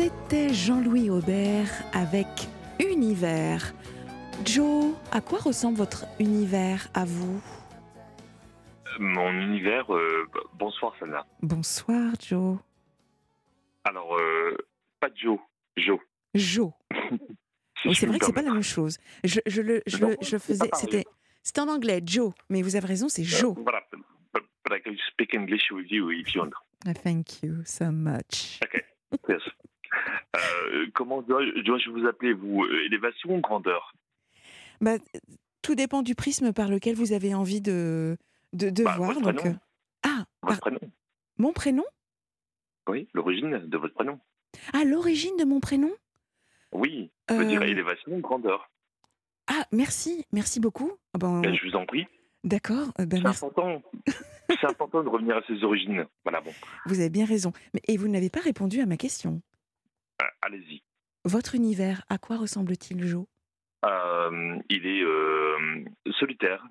C'était Jean-Louis Aubert avec Univers. Joe, à quoi ressemble votre univers à vous? Mon univers, euh, bonsoir Sana. Bonsoir Joe. Alors, euh, pas Joe, Joe. Joe. si je c'est vrai que c'est pas la même chose. Je, je le, je, Non, je faisais, c'était, c'était en anglais, Joe. Mais vous avez raison, c'est Joe. Euh, voilà. But, but I can speak English with you if you want. Ah, Thank you so much. Yes. Euh, comment dois-je vous appeler, vous euh, Élévation ou grandeur? Bah, tout dépend du prisme par lequel vous avez envie de, de, de Bah, voir. votre Donc, prénom. euh, ah, Votre par- prénom mon prénom? Oui, l'origine de votre prénom. Ah, l'origine de mon prénom? Oui, je veux dire élévation ou grandeur. Ah, merci, merci beaucoup. Ah ben, Ben, je vous en prie. D'accord, ben, C'est merci. important. C'est important de revenir à ses origines. Voilà, bon. vous avez bien raison. Mais, et vous n'avez pas répondu à ma question. Euh, Allez-y. Votre univers, à quoi ressemble-t-il, Joe Euh, il est euh, solitaire,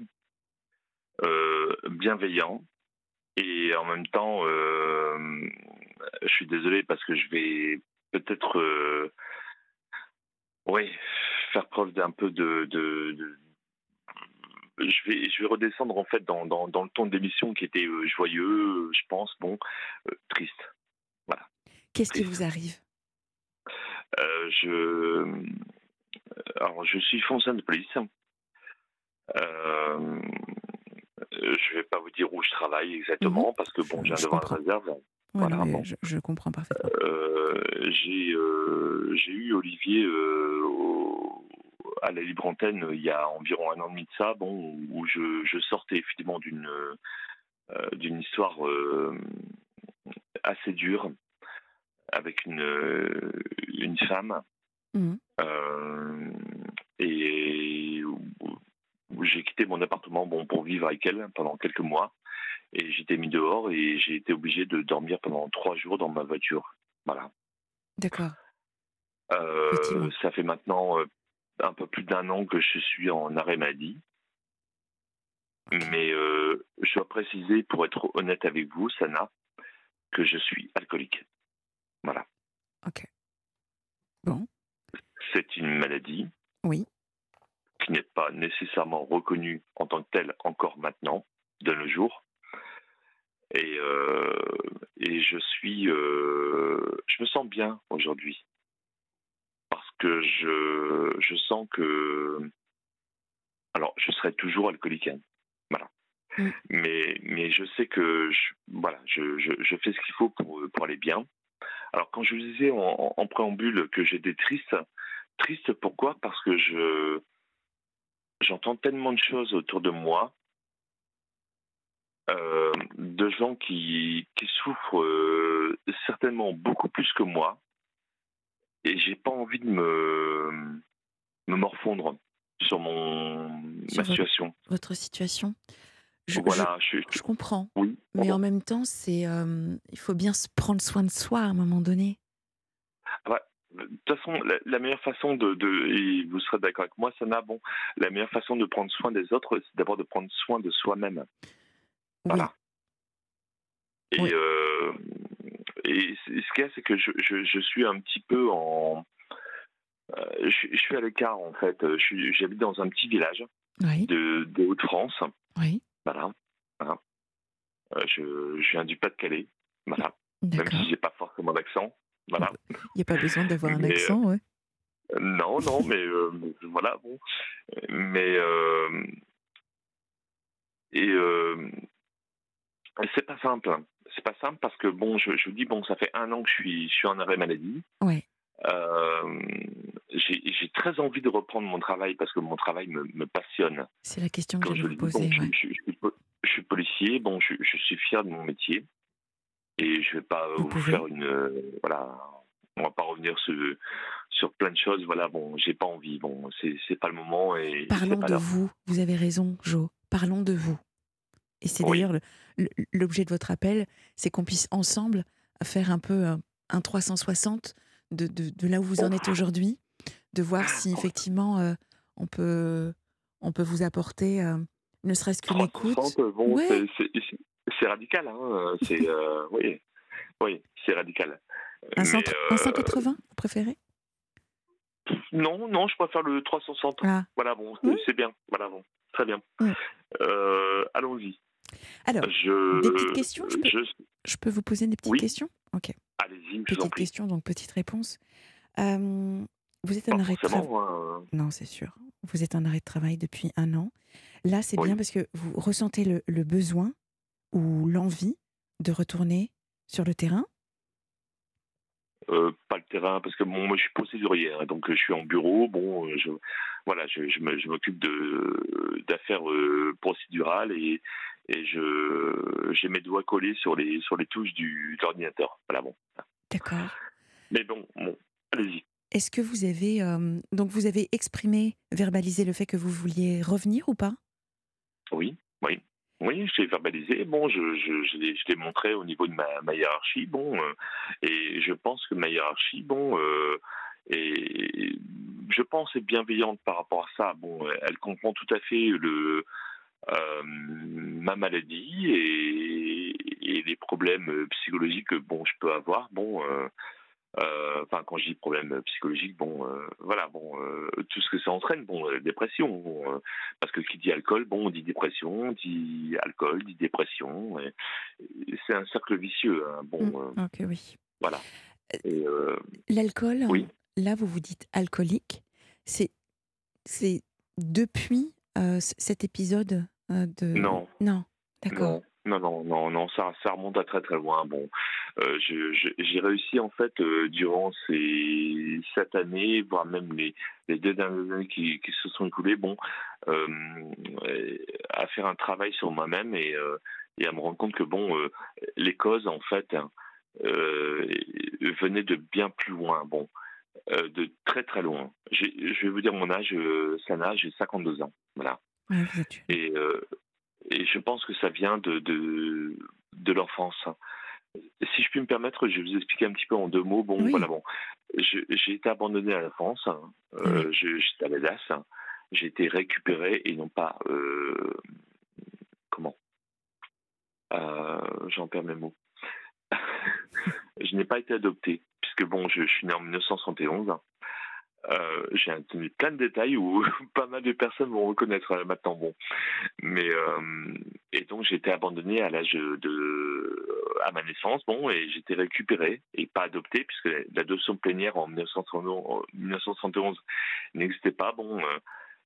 euh, bienveillant et en même temps, je suis désolé parce que je vais peut-être, ouais, faire preuve d'un peu de, de- de- je vais, je vais redescendre en fait dans, dans, dans le ton de l'émission qui était joyeux, je pense, bon, euh, triste. Qu'est-ce qui vous arrive? Je, alors, je suis fonctionnaire de police. Euh, je vais pas vous dire où je travaille exactement parce que bon, j'ai un devoir de réserve. Ouais, Voilà, bon. je, je comprends parfaitement. Euh, j'ai euh, j'ai eu Olivier euh, au- à la libre antenne il y a environ un an et demi de ça, bon, où je, je sortais effectivement d'une euh, d'une histoire euh, assez dure avec une euh, une femme Mhm. euh, et j'ai quitté mon appartement bon pour vivre avec elle pendant quelques mois et j'étais mis dehors et j'ai été obligé de dormir pendant trois jours dans ma voiture. Voilà. D'accord. Euh, ça fait maintenant un peu plus d'un an que je suis en arrêt maladie. Mais euh, je dois préciser, pour être honnête avec vous, Sana, que je suis alcoolique. Voilà. Ok. Bon. C'est une maladie Oui. qui n'est pas nécessairement reconnue en tant que telle encore maintenant, de nos jours. Et, euh, et je suis, euh, je me sens bien aujourd'hui parce que je, je sens que, alors, je serai toujours alcoolique, hein. voilà. Mm. Mais, mais je sais que, je, voilà, je, je, je fais ce qu'il faut pour, pour aller bien. Alors, quand je vous disais en, préambule que j'étais triste, triste pourquoi? Parce que je, j'entends tellement de choses autour de moi, euh, de gens qui, qui souffrent euh, certainement beaucoup plus que moi, et j'ai pas envie de me, me morfondre sur mon Sur ma votre- situation. Votre situation je, voilà, je, je- je comprends. oui. Mais en même temps, c'est, euh, il faut bien se prendre soin de soi à un moment donné. De toute façon, la, la meilleure façon de, de- et vous serez d'accord avec moi, Sana, bon, la meilleure façon de prendre soin des autres, c'est d'abord de prendre soin de soi-même. Voilà. Et, Oui. euh, et ce qu'il y a, c'est que je, suis un petit peu en. euh, je, suis à l'écart, en fait. J'habite dans un petit village Oui. de, des Hauts-de-France. Oui. Voilà. Voilà. Euh, je, je viens du Pas-de-Calais. Voilà. Même si j'ai pas forcément d'accent. Voilà. Il n'y a pas besoin d'avoir un accent, ouais. Non, non, mais euh, voilà, bon. Mais euh, et euh, c'est pas simple. C'est pas simple parce que bon, je, je vous dis bon, ça fait un an que je suis, je suis en arrêt maladie. Ouais. Euh, j'ai très envie de reprendre mon travail parce que mon travail me, me passionne. C'est la question que je vous dis, bon, poser. je, ouais. je- je suis po- je suis policier, bon, je, suis fier de mon métier et je vais pas Vous vous, pouvez. faire une euh, voilà. On va pas revenir sur, sur plein de choses. Voilà, bon, j'ai pas envie. Bon, c'est pas le moment et Parlons pas de vous. Vous avez raison, Jo. Parlons de vous. Et c'est Oui. d'ailleurs le- le- l'objet de votre appel, c'est qu'on puisse ensemble faire un peu un, un 360 de, de, de là où vous en êtes aujourd'hui, de voir si effectivement euh, on peut on peut vous apporter euh, ne serait-ce qu'une écoute. 360, bon, Ouais. c'est- c'est- c'est- c'est radical. Hein. C'est euh, oui, oui, c'est radical. Un, Mais, 100 un 180, vous préférez? Non, non, je préfère le 360. Ah. Voilà, bon, c'est bien. Voilà, bon, très bien. Allons-y. Alors, Je, des petites questions, je peux- je- je peux vous poser des petites Oui. questions? Ok. Allez-y, Petite question, donc petite réponse. Euh, vous êtes en Pas arrêt de travail. Non, c'est sûr. Vous êtes en arrêt de travail depuis un an. Là, c'est Oui. bien parce que vous ressentez le, le besoin ou l'envie de retourner sur le terrain? Euh, pas le terrain parce que bon, moi je suis procédurier, hein, donc euh, je suis en bureau. Bon, euh, je voilà, je, m'occupe de d'affaires euh, procédurales et et je j'ai mes doigts collés sur les sur les touches du de l'ordinateur. Voilà bon. D'accord. Mais bon, bon, allez-y. Est-ce que vous avez euh, donc vous avez exprimé, verbalisé le fait que vous vouliez revenir ou pas? Oui, oui. Oui, je l'ai verbalisé. Bon, je, l'ai- montré au niveau de ma, hiérarchie. Bon, euh, et je pense que ma hiérarchie, bon, euh, et je pense est bienveillante par rapport à ça. Bon, elle comprend tout à fait le euh, ma maladie et, les problèmes psychologiques que bon je peux avoir. Bon. Euh, enfin, quand je dis problème psychologique, bon, euh, voilà, bon, euh, tout ce que ça entraîne, bon, dépression, bon, parce que qui dit alcool, bon, on dit dépression, dit alcool, dit dépression, c'est un cercle vicieux, hein, bon, Mm, Ok, oui. voilà. L'alcool, Oui. là, vous vous dites alcoolique. C'est c'est depuis euh, cet épisode euh, de. Non. Non. D'accord. Non, non, non, non, ça, ça remonte à très très loin. Bon, euh, j'ai réussi en fait euh, durant ces cette année, voire même les, les deux dernières années qui, qui se sont écoulées, bon, euh, à faire un travail sur moi-même et, et à me rendre compte que bon, les causes en fait hein, venaient de bien plus loin. Bon. de très très loin. Je vais vous dire mon âge, Sana, j'ai 52 ans. Voilà. Ouais. Et, euh, et je pense que ça vient de, de, de l'enfance. Si je puis me permettre, je vais vous expliquer un petit peu en deux mots. Bon, Oui. voilà, bon. J'ai été abandonné à l'enfance. hein. Euh, J'étais à l'EDAS. hein. J'ai été récupéré et non pas. euh, comment? Euh, J'en perds mes mots. je n'ai pas été adopté, puisque bon, je, je suis né en 1971. Euh, j'ai un- plein de détails où pas mal de personnes vont reconnaître euh, maintenant. Bon, mais euh, et donc j'ai été abandonné à l'âge de à ma naissance. Bon, et j'ai été récupéré et pas adopté puisque l'adoption plénière en 1971, en 1971 n'existait pas. Bon, euh,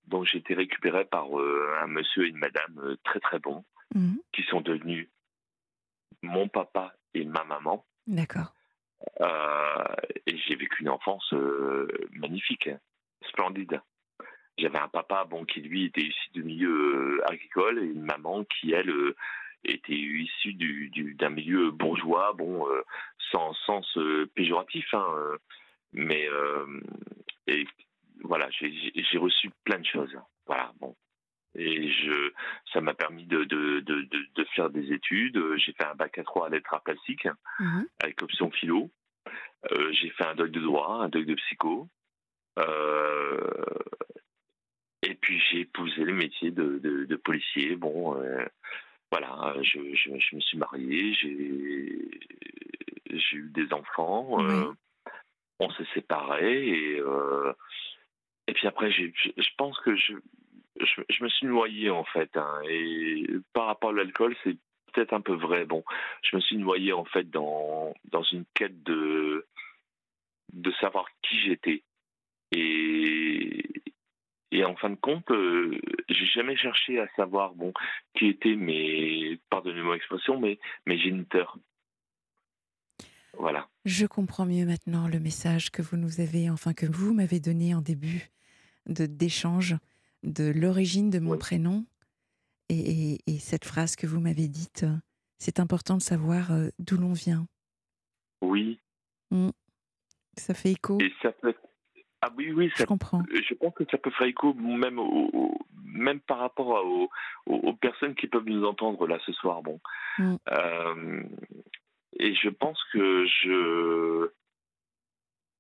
donc j'ai été récupéré par un monsieur et une madame très très bons Mhm. qui sont devenus mon papa et ma maman. D'accord. Euh, et j'ai vécu une enfance euh, magnifique, hein, splendide. J'avais un papa bon qui lui était issu du milieu euh, agricole et une maman qui elle était issue du, du- d'un milieu bourgeois, bon euh, sans sens péjoratif, hein, mais voilà j'ai reçu plein de choses. Voilà bon. Et je, ça m'a permis de, de, de, de, faire des études. J'ai fait un bac à 3 à lettres arts plastiques Mhm. avec option philo. Euh, j'ai fait un doc de droit, un doc de psycho. Euh, et puis j'ai épousé le métier de, policier. Bon, euh, voilà, je, je, je me suis marié, j'ai eu des enfants. on s'est séparés et et puis après je pense que je, je me suis noyé en fait hein, et par rapport à l'alcool c'est peut-être un peu vrai bon. Je me suis noyé en fait dans dans une quête de de savoir qui j'étais. Et et en fin de compte euh, j'ai jamais cherché à savoir bon qui étaient mes pardonnez-moi l'expression mais mes géniteurs. Voilà. Je comprends mieux maintenant le message que vous nous avez, enfin que vous m'avez donné en début de d'échange, de l'origine de mon Oui. prénom et, et- et cette phrase que vous m'avez dite. euh, C'est important de savoir euh, d'où l'on vient. oui Ça fait écho? et ça peut ah oui oui Je comprends. je pense que ça peut faire écho même au- au- même par rapport aux, aux- aux personnes qui peuvent nous entendre là ce soir bon Mm. Euh, et je pense que je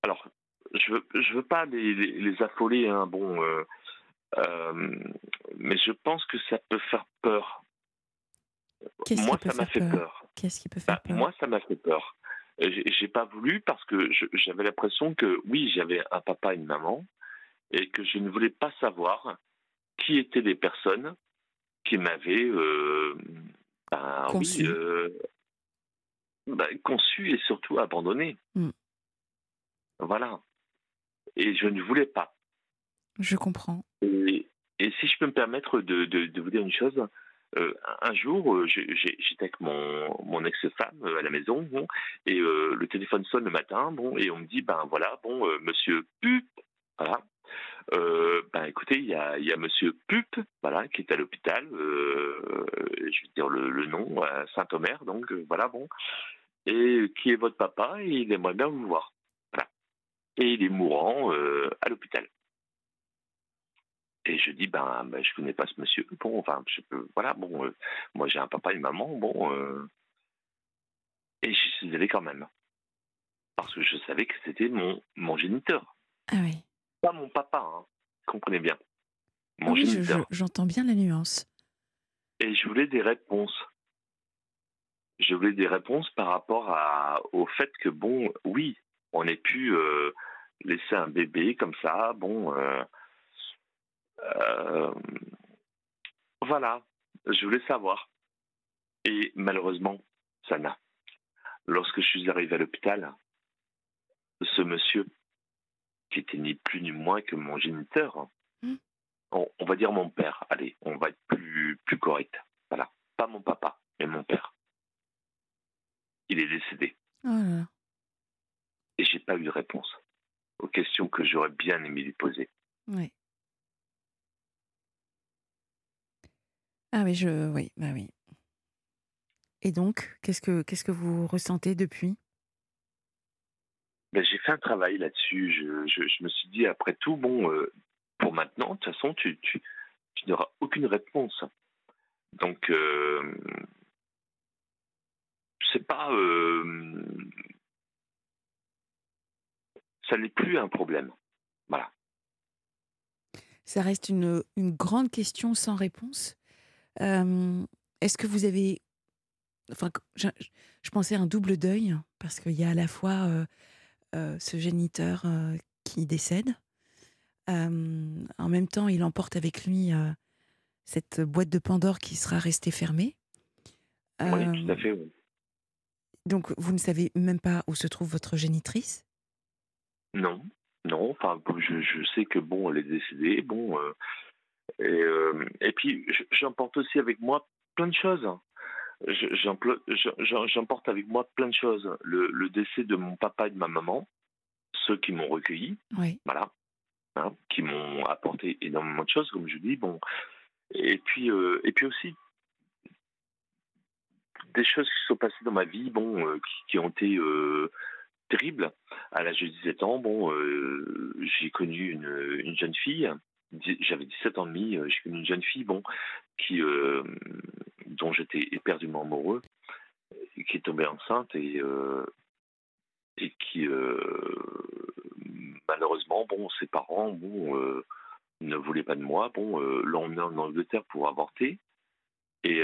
alors je je veux pas les, les, les affoler hein, bon euh, euh, mais je pense que ça peut faire peur moi ça m'a fait peur, Qu'est-ce qui peut Bah, faire peur moi ça m'a fait peur j'ai pas voulu parce que j'avais l'impression que oui, j'avais un papa et une maman et que je ne voulais pas savoir qui étaient les personnes qui m'avaient euh, conçu. Euh, ben, conçu et surtout abandonné. Mm. Voilà. Et je ne voulais pas. Je comprends. Et, si je peux me permettre de, vous dire une chose, euh, un jour, euh, j'étais avec mon, ex-femme euh, à la maison, bon, et le téléphone sonne le matin, bon, et on me dit, ben voilà, bon, monsieur Pup, voilà, ben écoutez, il y a, y a Monsieur Pup, voilà, qui est à l'hôpital, je vais dire le, nom, Saint-Omer, donc voilà, bon, et qui est votre papa, et il aimerait bien vous voir, voilà, et il est mourant à l'hôpital. Et je dis, ben, ben je connais pas ce monsieur. Bon, enfin, je peux, voilà, bon, euh, moi j'ai un papa et une maman, bon. Euh, et je suis allé quand même. Parce que je savais que c'était mon, mon géniteur. Ah oui. Pas mon papa, hein, comprenez bien. Mon oui, géniteur. J'entends bien la nuance. Et je voulais des réponses. Je voulais des réponses par rapport à, au fait que, bon, oui, on ait pu euh, laisser un bébé comme ça, bon. Euh, voilà, je voulais savoir. Et malheureusement, ça n'a. Lorsque je suis arrivé à l'hôpital, ce monsieur, qui était ni plus ni moins que mon géniteur, hmm. on, va dire mon père, allez, on va être plus, plus correct. Voilà, pas mon papa, mais mon père. Il est décédé. Oh Et j'ai pas eu de réponse aux questions que j'aurais bien aimé lui poser. Oui. Ah oui, je, oui, bah oui. Et donc, qu'est-ce que, qu'est-ce que vous ressentez depuis? Ben, J'ai fait un travail là-dessus. Je, je, me suis dit, après tout, bon, euh, pour maintenant, de toute façon, tu, tu, tu n'auras aucune réponse. Donc, euh, c'est pas. Euh, ça n'est plus un problème. Voilà. Ça reste une, une grande question sans réponse? Est-ce que vous avez. Enfin, je, pensais à un double deuil, parce qu'il y a à la fois ce géniteur qui décède. en même temps, il emporte avec lui cette boîte de Pandore qui sera restée fermée. oui, tout à fait. Donc, vous ne savez même pas où se trouve votre génitrice? Non, non. Enfin, je, je, sais que bon, elle est décédée. Bon, et, euh, et puis, j'emporte aussi avec moi plein de choses. J'emporte avec moi plein de choses. Le, décès de mon papa et de ma maman, ceux qui m'ont recueilli, voilà, hein, qui m'ont apporté énormément de choses, comme je dis. Bon, et puis, euh, et puis aussi des choses qui sont passées dans ma vie, bon, euh, qui, ont été terribles. À l'âge de 17 ans, bon, j'ai connu une, une, jeune fille j'avais 17 ans et demi, euh, j'ai connu une jeune fille, bon, euh, dont j'étais éperdument amoureux, qui est tombée enceinte et, euh, qui, malheureusement, bon, ses parents, bon, ne voulaient pas de moi, bon, l'ont emmené en Angleterre pour avorter. Et,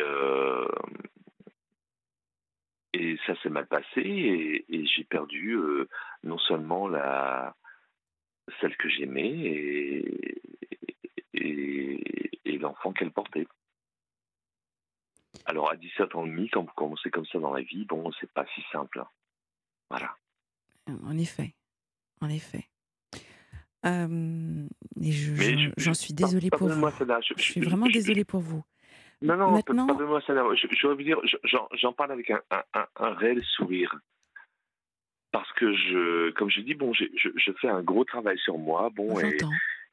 ça s'est mal passé et j'ai perdu non seulement la, celle que j'aimais et, et, l'enfant qu'elle portait. Alors à 17 ans et demi, quand vous commencez comme ça dans la vie, bon, c'est pas si simple. Voilà. En effet, en effet. Euh, et j'en suis désolée pour vous. je, suis vraiment désolée pour vous. Non, non, Maintenant... pardonnez-moi ça. Je, je veux dire, j'en parle avec un, un, un, réel sourire. Parce que, je, comme je dis, bon, je, je, fais un gros travail sur moi. Bon, et,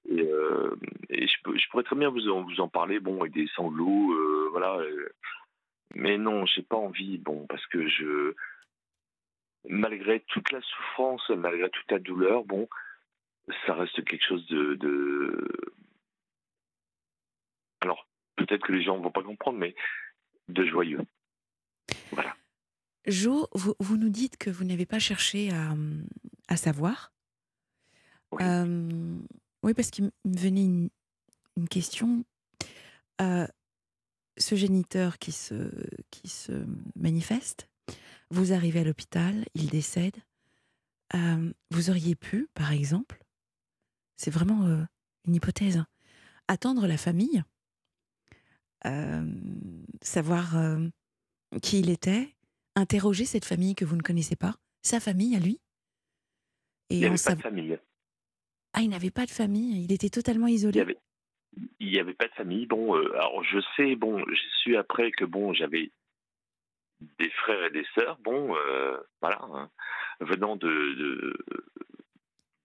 et, euh, et je, je, pourrais très bien vous en, vous en parler, bon, avec des sanglots, euh, voilà. Euh, mais non, j'ai pas envie, bon, parce que je, malgré toute la souffrance, malgré toute la douleur, bon, ça reste quelque chose de, de... alors peut-être que les gens vont pas comprendre, mais de joyeux. Voilà. Jo, vous, vous nous dites que vous n'avez pas cherché à, à savoir. Oui. Oui, parce qu'il me venait une, question. Euh, ce géniteur qui se, qui se manifeste, vous arrivez à l'hôpital, il décède. Euh, vous auriez pu, par exemple, c'est vraiment euh, une hypothèse, hein, attendre la famille, euh, savoir euh, qui il était, interroger cette famille que vous ne connaissez pas, sa famille à lui? Il Et n'y en avait pas sav- de famille. Ah, il n'avait pas de famille, il était totalement Il isolé? avait, il y avait pas de famille. Bon, euh, alors je sais, bon, j'ai su après que bon, j'avais des frères et des sœurs. Bon, euh, voilà, hein, venant de, de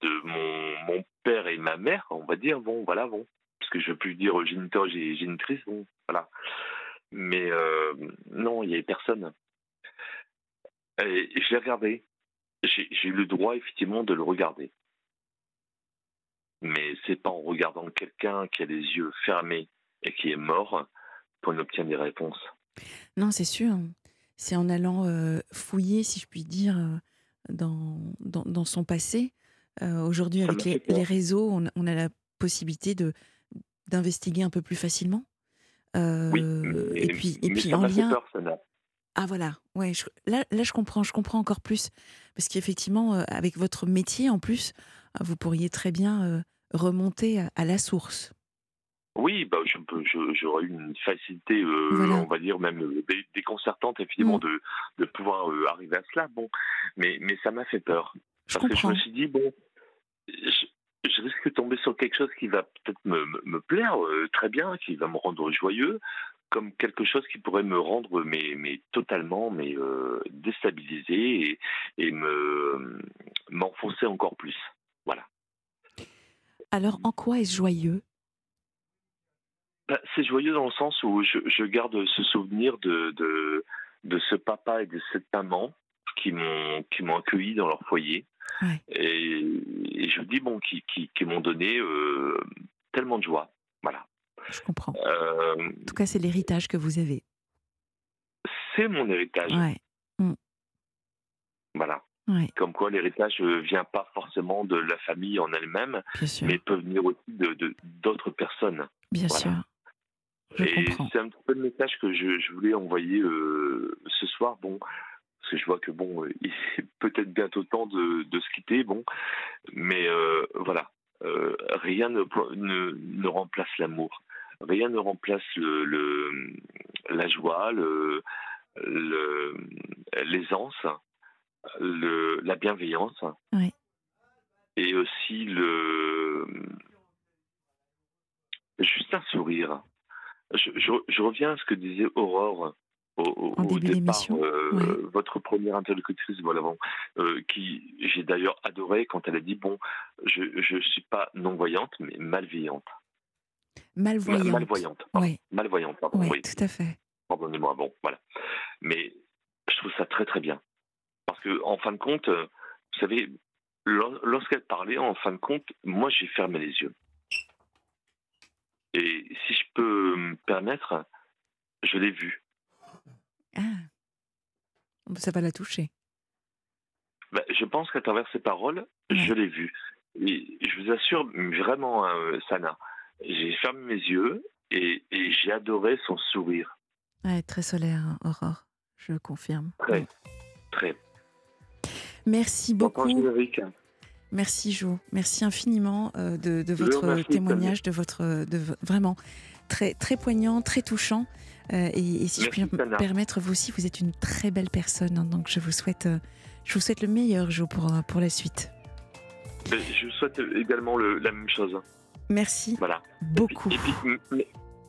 de mon, mon père et ma mère, on va dire. Bon, voilà, bon, parce que je veux plus dire géniteur et génitrice. Bon, voilà. Mais euh, non, il y avait personne. Et je l'ai regardé. J'ai eu le droit effectivement de le regarder. Mais c'est pas en regardant quelqu'un qui a les yeux fermés et qui est mort qu'on obtient des réponses. Non, c'est sûr. C'est en allant euh, fouiller, si je puis dire, euh, dans, dans, dans son passé. Euh, Aujourd'hui, avec les, réseaux, on, on a la possibilité de d'investiguer un peu plus facilement. Euh, Oui, mais, et puis, et puis en lien. peur, ça Ah voilà, ouais. je- là, là, je comprends, je comprends encore plus parce qu'effectivement, euh, avec votre métier en plus, euh, vous pourriez très bien euh, remonter à, à la source. Oui, bah, je peux- je- j'aurais eu une facilité, euh, Voilà. on va dire même dé- déconcertante, effectivement, Mm. de, de pouvoir arriver à cela. Bon, mais, mais ça m'a fait peur. Je Parce que je me suis dit, bon, je, je risque de tomber sur quelque chose qui va peut-être me, me- me plaire euh, très bien, qui va me rendre joyeux, comme quelque chose qui pourrait me rendre mais, mais totalement mais euh, déstabilisé et, et me m'enfoncer encore plus. Voilà. Alors, en quoi est-ce joyeux? Bah, C'est joyeux dans le sens où je, je garde ce souvenir de, de, de ce papa et de cette maman qui m'ont qui m'ont accueilli dans leur foyer Ouais. et, et je dis bon qui, qui, qui m'ont donné euh, tellement de joie. Voilà. Je comprends. Euh, En tout cas, c'est l'héritage que vous avez. c'est mon héritage. Ouais, Voilà. ouais, Comme quoi l'héritage ne vient pas forcément de la famille en elle-même, mais peut venir aussi de d'autres personnes. bien voilà. sûr. Je et c'est un petit peu le message que je, je voulais envoyer euh, ce soir. Bon, parce que je vois que bon, euh, il est peut-être bientôt temps de, de se quitter. Bon, mais euh, voilà, Euh, rien ne, ne, ne remplace l'amour. Rien ne remplace le, le- la joie, le, le- l'aisance, le, la bienveillance, et aussi le juste un sourire. Je, je- je reviens à ce que disait Aurore au, départ, euh, votre première interlocutrice, voilà, bon, euh, qui j'ai d'ailleurs adoré quand elle a dit bon, je je suis pas non voyante mais malveillante, Ma- Malvoyante. malvoyante, pardon. Ouais, malvoyante, pardon, oui, tout à fait. pardonnez-moi, bon, voilà. Mais je trouve ça très très bien parce que en fin de compte, euh, vous savez, lors- lorsqu'elle parlait, en fin de compte, moi j'ai fermé les yeux. Et si je peux me permettre, je l'ai vu. Ah, ça va la toucher. Ben, je pense qu'à travers ces paroles, Ouais. je l'ai vu. Et je vous assure, vraiment, hein, Sana, j'ai fermé mes yeux et, et j'ai adoré son sourire. Ouais, très solaire, hein, Aurore. Je confirme. Très, très. Merci beaucoup. générique. Merci Jo, merci infiniment euh, de, votre remercie, témoignage, de votre, de vraiment très très poignant, très touchant. Euh, et, et si je puis me permettre, vous aussi, vous êtes une très belle personne. hein, donc je vous souhaite, euh, je vous souhaite le meilleur Jo pour pour la suite. Je vous souhaite également le- la même chose. Merci Voilà. beaucoup. Et puis,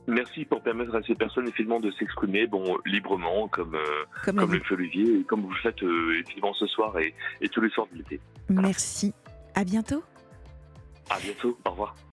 merci pour permettre à ces personnes effectivement de s'exprimer bon, librement, comme, euh, Comme comme le Olivier, et comme vous le faites euh, effectivement ce soir et, et tous les soirs de l'été. Merci. À bientôt. À bientôt. Au revoir.